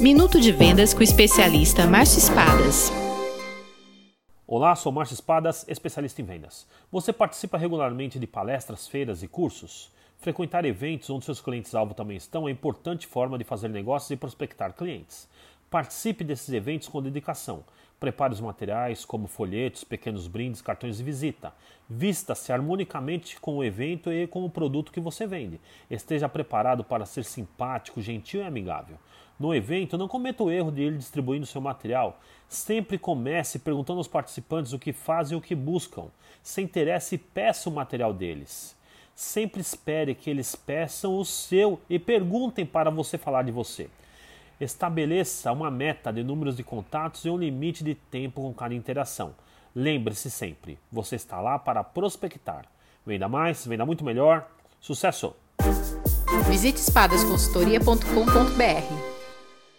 Minuto de Vendas com o especialista Márcio Espadas. Olá, sou Márcio Espadas, especialista em vendas. Você participa regularmente de palestras, feiras e cursos? Frequentar eventos onde seus clientes-alvo também estão é importante forma de fazer negócios e prospectar clientes. Participe desses eventos com dedicação. Prepare os materiais, como folhetos, pequenos brindes, cartões de visita. Vista-se harmonicamente com o evento e com o produto que você vende. Esteja preparado para ser simpático, gentil e amigável. No evento, não cometa o erro de ir distribuindo seu material. Sempre comece perguntando aos participantes o que fazem e o que buscam. Se interesse, peça o material deles. Sempre espere que eles peçam o seu e perguntem para você falar de você. Estabeleça uma meta de números de contatos e um limite de tempo com cada interação. Lembre-se sempre, você está lá para prospectar. Venda mais, venda muito melhor. Sucesso! Visite espadasconsultoria.com.br